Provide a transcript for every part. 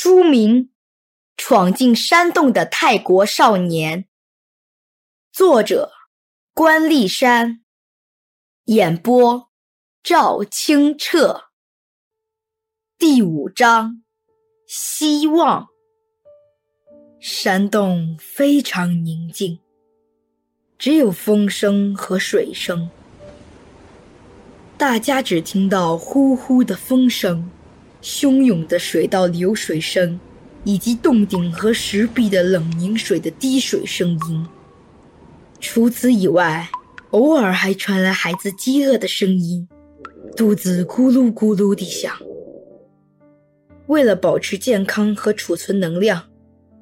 书名《闯进山洞的泰国少年》，作者关丽山，演播赵清澈。第五章，希望。山洞非常宁静，只有风声和水声。大家只听到呼呼的风声。汹涌的水道流水声，以及洞顶和石壁的冷凝水的滴水声音。除此以外，偶尔还传来孩子饥饿的声音，肚子咕噜咕噜地响。为了保持健康和储存能量，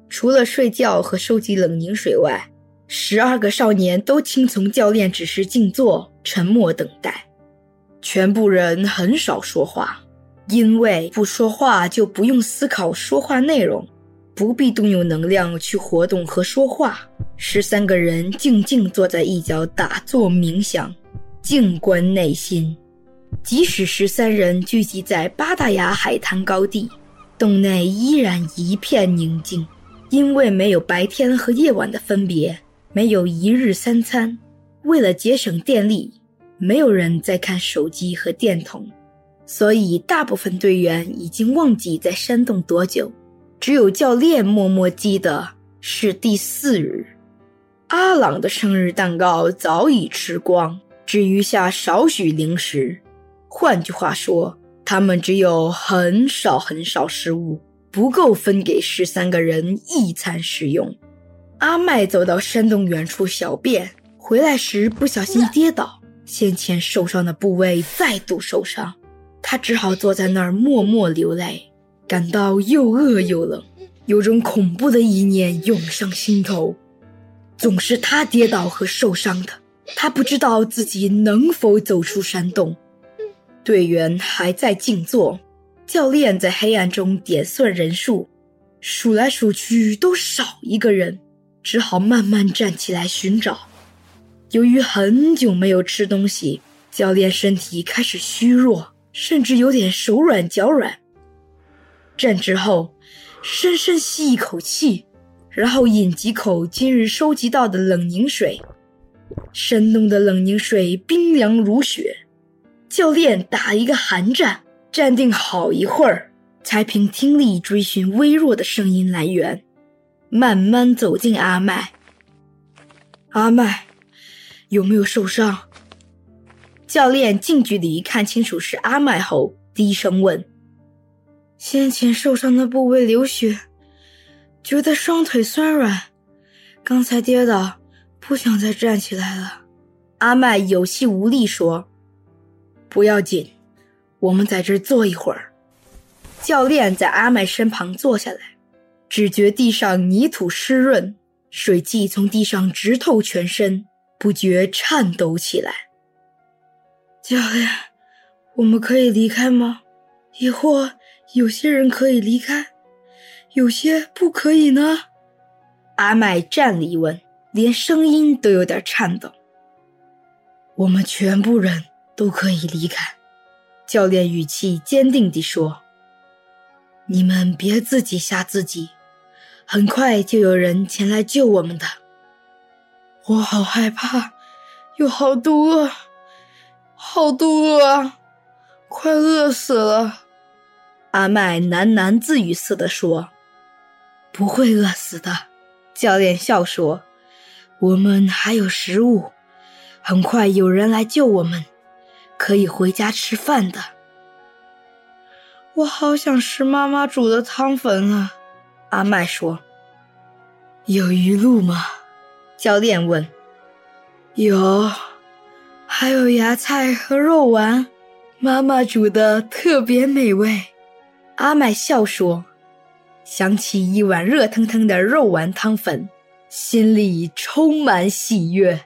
除了睡觉和收集冷凝水外，十二个少年都听从教练指示静坐、沉默等待。全部人很少说话。因为不说话就不用思考说话内容，不必动用能量去活动和说话。十三个人静静坐在一角打坐冥想，静观内心。即使十三人聚集在八大雅海滩高地，洞内依然一片宁静，因为没有白天和夜晚的分别，没有一日三餐。为了节省电力，没有人在看手机和电筒。所以，大部分队员已经忘记在山洞多久，只有教练默默记得是第四日。阿朗的生日蛋糕早已吃光，只余下少许零食。换句话说，他们只有很少很少食物，不够分给十三个人一餐食用。阿麦走到山洞远处小便，回来时不小心跌倒，先前受伤的部位再度受伤。他只好坐在那儿默默流泪，感到又饿又冷，有种恐怖的意念涌上心头。总是他跌倒和受伤的，他不知道自己能否走出山洞。队员还在静坐，教练在黑暗中点算人数，数来数去都少一个人，只好慢慢站起来寻找。由于很久没有吃东西，教练身体开始虚弱。甚至有点手软脚软。站直后，深深吸一口气，然后饮几口今日收集到的冷凝水。山洞的冷凝水冰凉如雪。教练打一个寒战，站定好一会儿，才凭听力追寻微弱的声音来源，慢慢走进阿麦。阿麦，有没有受伤？教练近距离看清楚是阿麦后，低声问：“先前受伤的部位流血，觉得双腿酸软，刚才跌倒，不想再站起来了。”阿麦有气无力说：“不要紧，我们在这坐一会儿。”教练在阿麦身旁坐下来，只觉地上泥土湿润，水汽从地上直透全身，不觉颤抖起来。教练，我们可以离开吗？疑惑有些人可以离开，有些不可以呢？阿麦站立问，连声音都有点颤抖。我们全部人都可以离开，教练语气坚定地说：“你们别自己吓自己，很快就有人前来救我们的。”我好害怕，又好肚饿。好肚饿，快饿死了！阿麦喃喃自语似的说：“不会饿死的。”教练笑说：“我们还有食物，很快有人来救我们，可以回家吃饭的。”我好想吃妈妈煮的汤粉啊！阿麦说：“有鱼露吗？”教练问：“有。”还有芽菜和肉丸，妈妈煮的特别美味。阿麦笑说：“想起一碗热腾腾的肉丸汤粉，心里充满喜悦。”